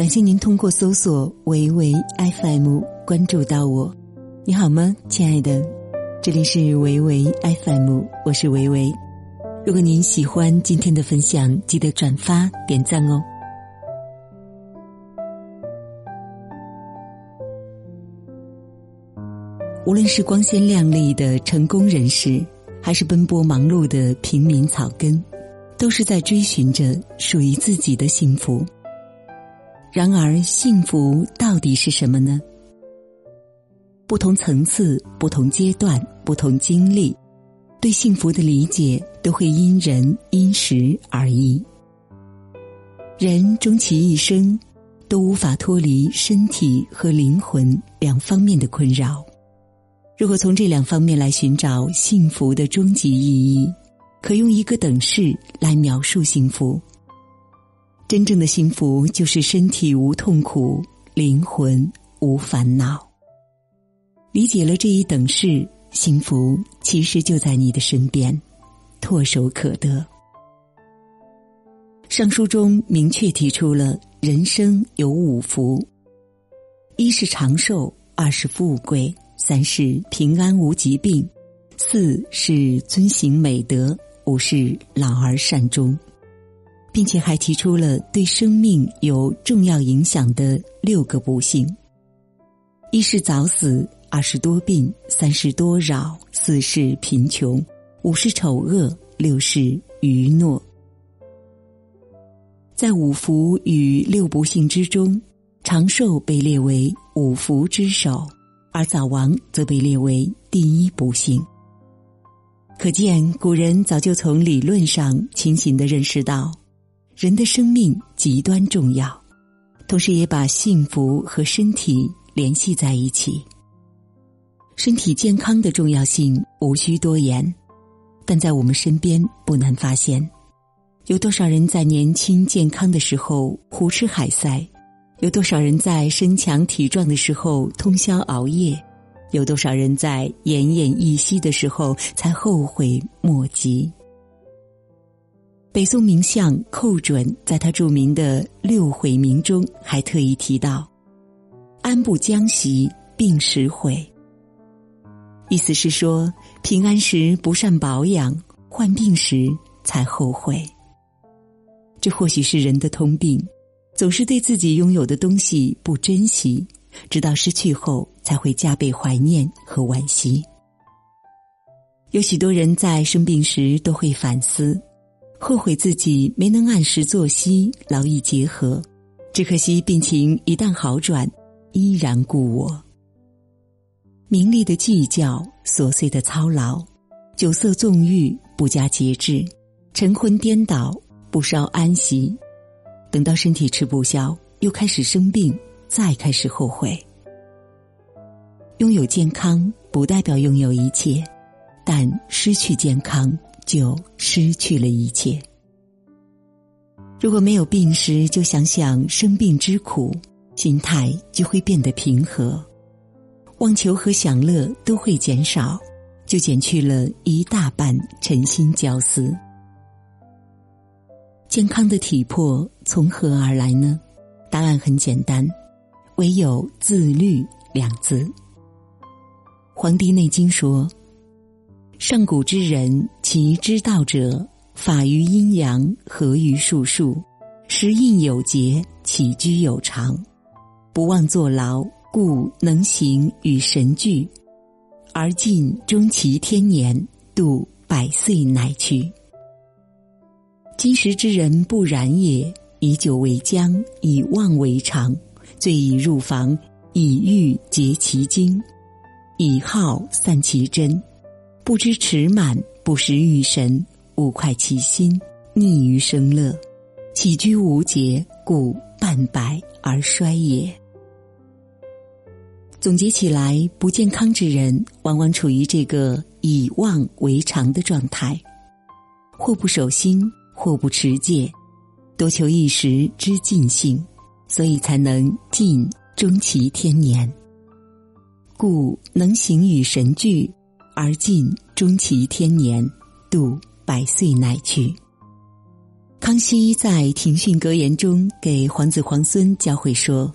感谢您通过搜索“维维 FM” 关注到我。你好吗，亲爱的？这里是维维 FM，我是维维。如果您喜欢今天的分享，记得转发点赞哦。无论是光鲜亮丽的成功人士，还是奔波忙碌的平民草根，都是在追寻着属于自己的幸福。然而，幸福到底是什么呢？不同层次、不同阶段、不同经历，对幸福的理解都会因人因时而异。人终其一生，都无法脱离身体和灵魂两方面的困扰。如果从这两方面来寻找幸福的终极意义，可用一个等式来描述幸福。真正的幸福就是身体无痛苦，灵魂无烦恼。理解了这一等式，幸福其实就在你的身边，唾手可得。上书中明确提出了人生有五福：一是长寿，二是富贵，三是平安无疾病，四是遵行美德，五是老而善终。并且还提出了对生命有重要影响的六个不幸：一是早死，二是多病，三是多扰，四是贫穷，五是丑恶，六是愚懦。在五福与六不幸之中，长寿被列为五福之首，而早亡则被列为第一不幸。可见，古人早就从理论上清醒的认识到。人的生命极端重要，同时也把幸福和身体联系在一起。身体健康的重要性无需多言，但在我们身边不难发现，有多少人在年轻健康的时候胡吃海塞，有多少人在身强体壮的时候通宵熬夜，有多少人在奄奄一息的时候才后悔莫及。北宋名相寇准在他著名的《六悔铭》中还特意提到：“安不将息，病时悔。”意思是说，平安时不善保养，患病时才后悔。这或许是人的通病，总是对自己拥有的东西不珍惜，直到失去后才会加倍怀念和惋惜。有许多人在生病时都会反思。后悔自己没能按时作息，劳逸结合，只可惜病情一旦好转，依然故我。名利的计较，琐碎的操劳，酒色纵欲，不加节制，晨昏颠倒，不稍安息，等到身体吃不消，又开始生病，再开始后悔。拥有健康不代表拥有一切，但失去健康。就失去了一切。如果没有病时就想想生病之苦，心态就会变得平和，妄求和享乐都会减少，就减去了一大半尘心焦思。健康的体魄从何而来呢？答案很简单，唯有自律两字。《黄帝内经》说。上古之人，其之道者，法于阴阳，合于术数，食饮有节，起居有常，不忘坐劳，故能行与神俱，而尽终其天年，度百岁乃去。今时之人不然也，以酒为浆，以妄为常，醉以入房，以欲结其精，以好散其真。不知持满，不识欲神，勿快其心，逆于生乐，起居无节，故半百而衰也。总结起来，不健康之人往往处于这个以妄为常的状态，或不守心，或不持戒，多求一时之尽兴，所以才能尽终其天年。故能行与神俱。而尽终其天年，度百岁乃去。康熙在庭训格言中给皇子皇孙教诲说：“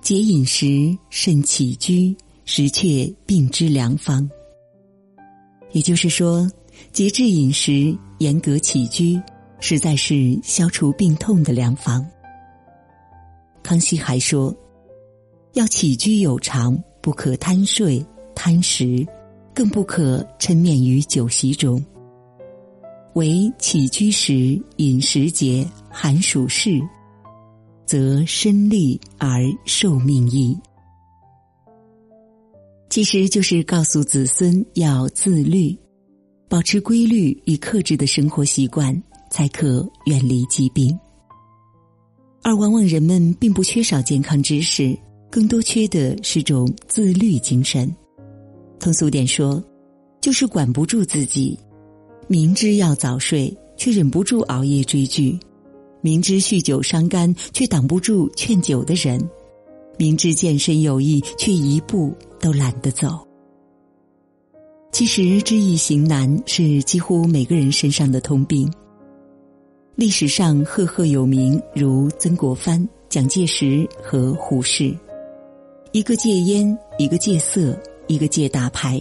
节饮食，慎起居，实却病之良方。”也就是说，节制饮食、严格起居，实在是消除病痛的良方。康熙还说：“要起居有常，不可贪睡贪食，更不可沉湎于酒席中。唯起居时、饮食节、寒暑适，则身利而寿命益。”其实就是告诉子孙要自律，保持规律与克制的生活习惯，才可远离疾病。而往往人们并不缺少健康知识，更多缺的是种自律精神。通俗点说，就是管不住自己，明知要早睡却忍不住熬夜追剧，明知酗酒伤肝却挡不住劝酒的人，明知健身有益却一步都懒得走。其实知易行难是几乎每个人身上的通病。历史上赫赫有名，如曾国藩、蒋介石和胡适，一个戒烟，一个戒色，一个戒大牌，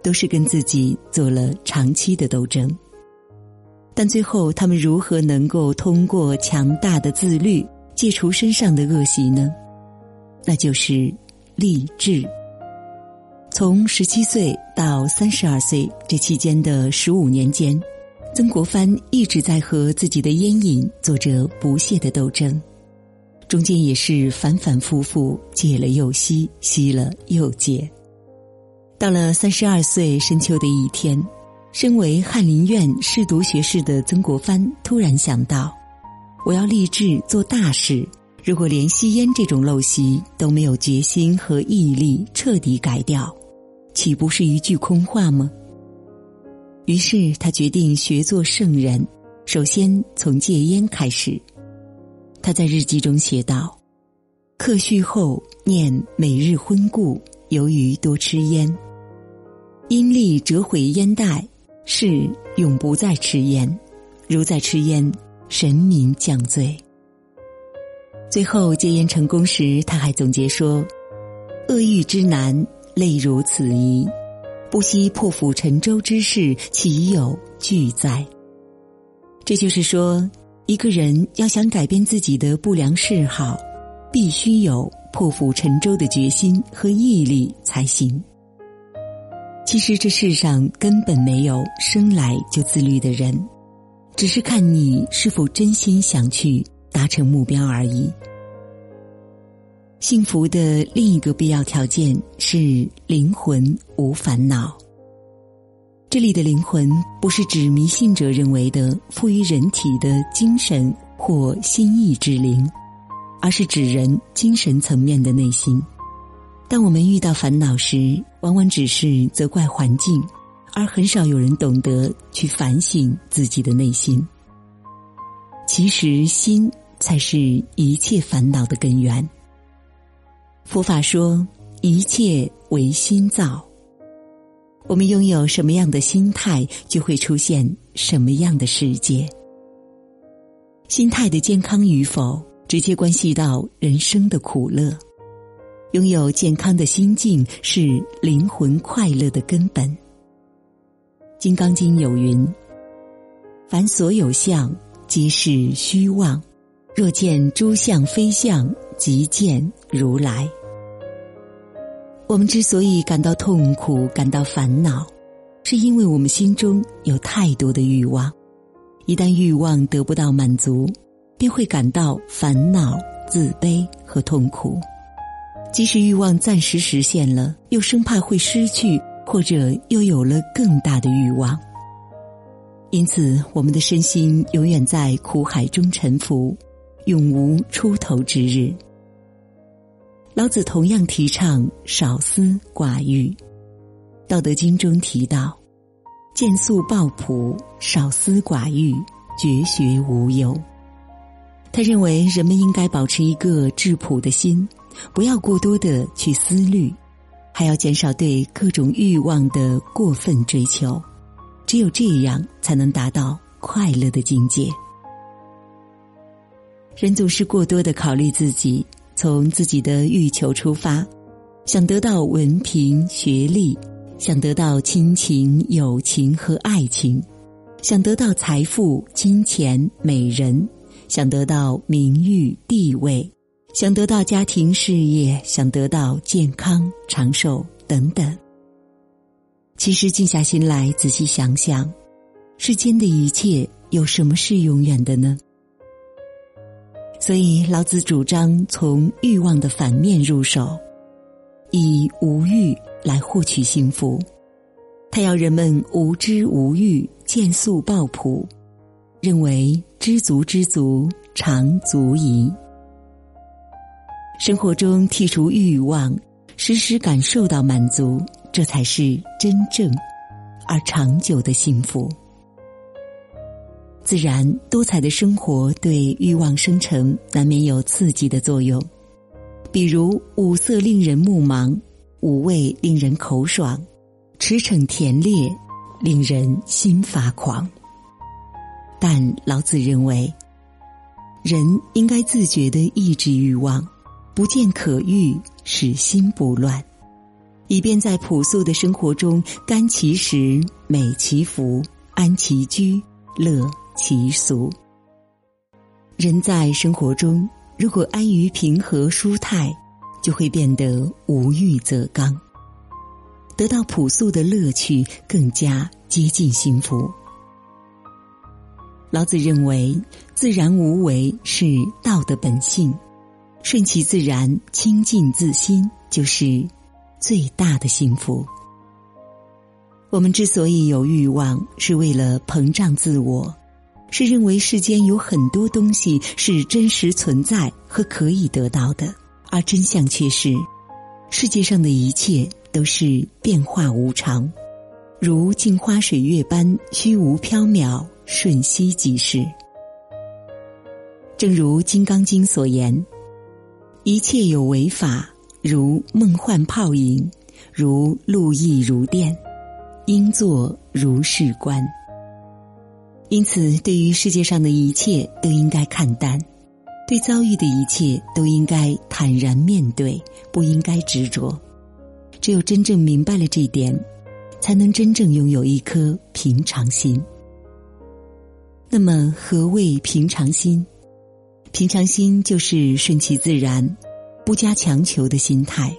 都是跟自己做了长期的斗争。但最后，他们如何能够通过强大的自律戒除身上的恶习呢？那就是励志。从十七岁到三十二岁这期间的十五年间。曾国藩一直在和自己的烟瘾做着不懈的斗争，中间也是反反复复戒了又吸，吸了又戒。到了三十二岁深秋的一天，身为翰林院侍读学士的曾国藩突然想到：我要立志做大事，如果连吸烟这种陋习都没有决心和毅力彻底改掉，岂不是一句空话吗？于是他决定学做圣人，首先从戒烟开始。他在日记中写道：“课序后念每日昏故，由于多吃烟，因力折毁烟袋，是永不再吃烟。如再吃烟，神明降罪。”最后戒烟成功时，他还总结说：“恶欲之难，类如此矣。”不惜破釜沉舟之事，岂有惧哉？这就是说，一个人要想改变自己的不良嗜好，必须有破釜沉舟的决心和毅力才行。其实这世上根本没有生来就自律的人，只是看你是否真心想去达成目标而已。幸福的另一个必要条件是灵魂无烦恼。这里的灵魂不是指迷信者认为的赋予人体的精神或心意之灵，而是指人精神层面的内心。当我们遇到烦恼时，往往只是责怪环境，而很少有人懂得去反省自己的内心。其实，心才是一切烦恼的根源。佛法说，一切唯心造。我们拥有什么样的心态，就会出现什么样的世界。心态的健康与否，直接关系到人生的苦乐。拥有健康的心境，是灵魂快乐的根本。《金刚经》有云：“凡所有相，皆是虚妄。若见诸相非相。”即见如来。我们之所以感到痛苦、感到烦恼，是因为我们心中有太多的欲望。一旦欲望得不到满足，便会感到烦恼、自卑和痛苦。即使欲望暂时实现了，又生怕会失去，或者又有了更大的欲望。因此，我们的身心永远在苦海中沉浮。永无出头之日。老子同样提倡少思寡欲，《道德经》中提到：“见素抱朴，少思寡欲，绝学无忧。”他认为人们应该保持一个质朴的心，不要过多的去思虑，还要减少对各种欲望的过分追求。只有这样，才能达到快乐的境界。人总是过多的考虑自己，从自己的欲求出发，想得到文凭、学历，想得到亲情、友情和爱情，想得到财富、金钱、美人，想得到名誉、地位，想得到家庭、事业，想得到健康、长寿等等。其实，静下心来仔细想想，世间的一切有什么是永远的呢？所以，老子主张从欲望的反面入手，以无欲来获取幸福。他要人们无知无欲，见素抱朴，认为知足知足常足矣。生活中剔除欲望，时时感受到满足。这才是真正而长久的幸福。自然多彩的生活对欲望生成难免有刺激的作用，比如五色令人目盲，五味令人口爽，驰骋甜猎令人心发狂。但老子认为，人应该自觉的抑制欲望，不见可欲，使心不乱。以便在朴素的生活中，甘其食，美其服，安其居，乐其俗。人在生活中，如果安于平和舒泰，就会变得无欲则刚，得到朴素的乐趣，更加接近幸福。老子认为，自然无为是道的本性，顺其自然，清净自心，就是。最大的幸福。我们之所以有欲望，是为了膨胀自我，是认为世间有很多东西是真实存在和可以得到的，而真相却是，世界上的一切都是变化无常，如镜花水月般虚无缥缈，瞬息即逝。正如《金刚经》所言：“一切有为法。”如梦幻泡影，如露亦如电，应作如是观。因此，对于世界上的一切都应该看淡，对遭遇的一切都应该坦然面对，不应该执着。只有真正明白了这一点，才能真正拥有一颗平常心。那么，何谓平常心？平常心就是顺其自然。不加强求的心态，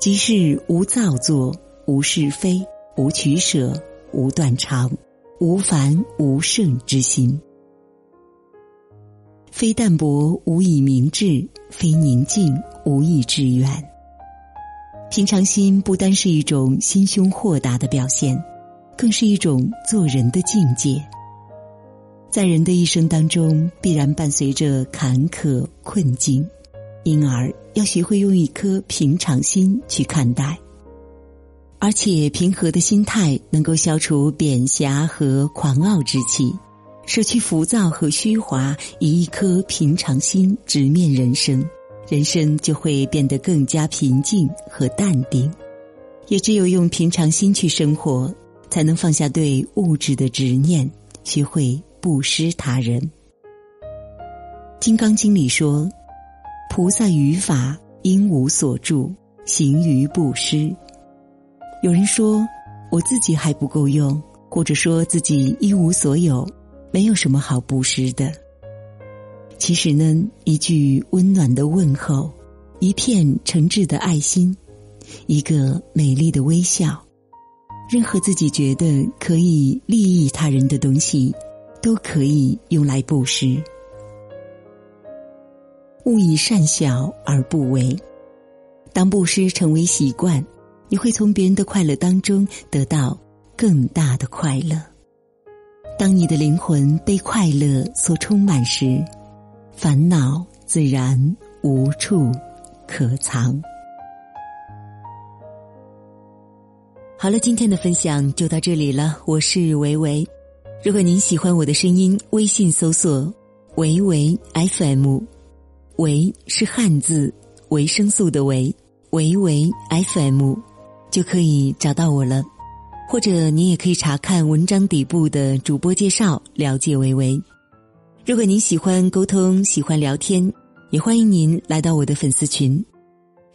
即是无造作、无是非、无取舍、无断肠、无烦无胜之心。非淡泊无以明志，非宁静无以致远。平常心不单是一种心胸豁达的表现，更是一种做人的境界。在人的一生当中，必然伴随着坎坷困境。因而要学会用一颗平常心去看待，而且平和的心态能够消除贬狭和狂傲之气，舍去浮躁和虚华，以一颗平常心直面人生，人生就会变得更加平静和淡定。也只有用平常心去生活，才能放下对物质的执念，学会布施他人。《金刚经》里说。菩萨于法应无所住，行于布施。有人说我自己还不够用，或者说自己一无所有，没有什么好布施的。其实呢，一句温暖的问候，一片诚挚的爱心，一个美丽的微笑，任何自己觉得可以利益他人的东西，都可以用来布施。勿以善小而不为。当布施成为习惯，你会从别人的快乐当中得到更大的快乐。当你的灵魂被快乐所充满时，烦恼自然无处可藏。好了，今天的分享就到这里了。我是维维，如果您喜欢我的声音，微信搜索维维 FM 维是汉字，维生素的维，维维 FM 就可以找到我了。或者您也可以查看文章底部的主播介绍，了解维维。如果您喜欢沟通，喜欢聊天，也欢迎您来到我的粉丝群。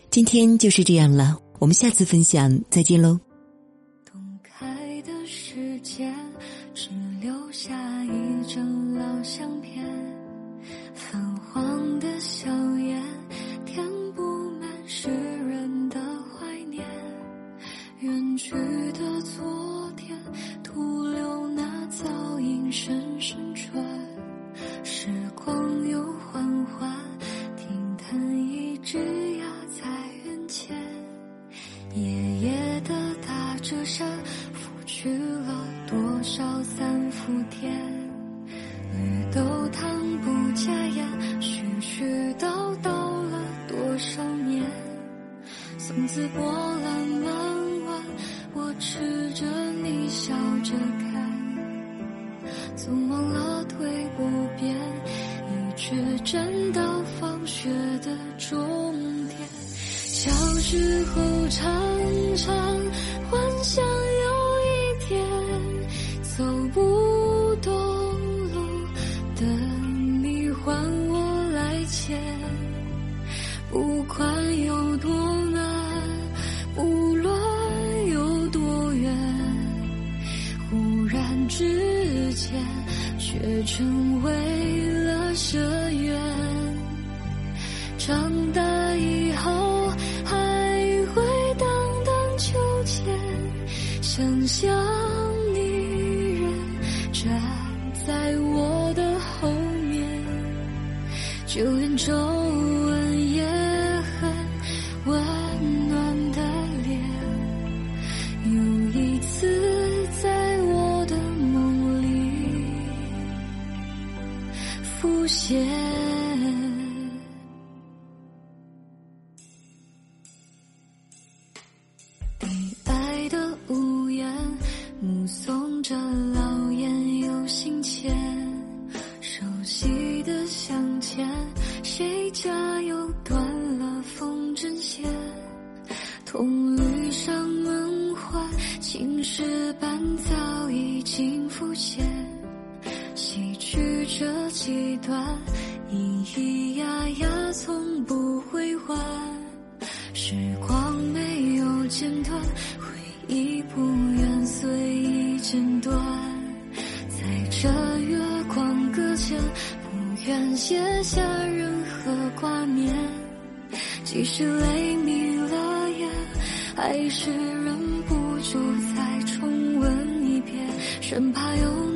今天就是这样了，我们下次分享再见喽。不甜，绿豆汤不加盐，絮絮叨叨了多少年，从此波澜满碗。我吃着你笑着看，匆忙拉推不变，你却站到放学的终点，小时候常常。成为浮现。时光没有间断，回忆不愿随意剪断，在这月光搁浅，不愿写下任何挂念。即使泪迷了眼，还是忍不住再重温一遍，生怕有。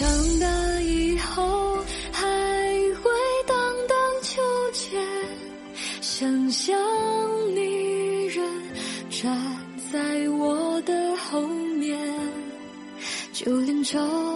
长大以后还会荡荡秋千，想象你人站在我的后面，就连朝。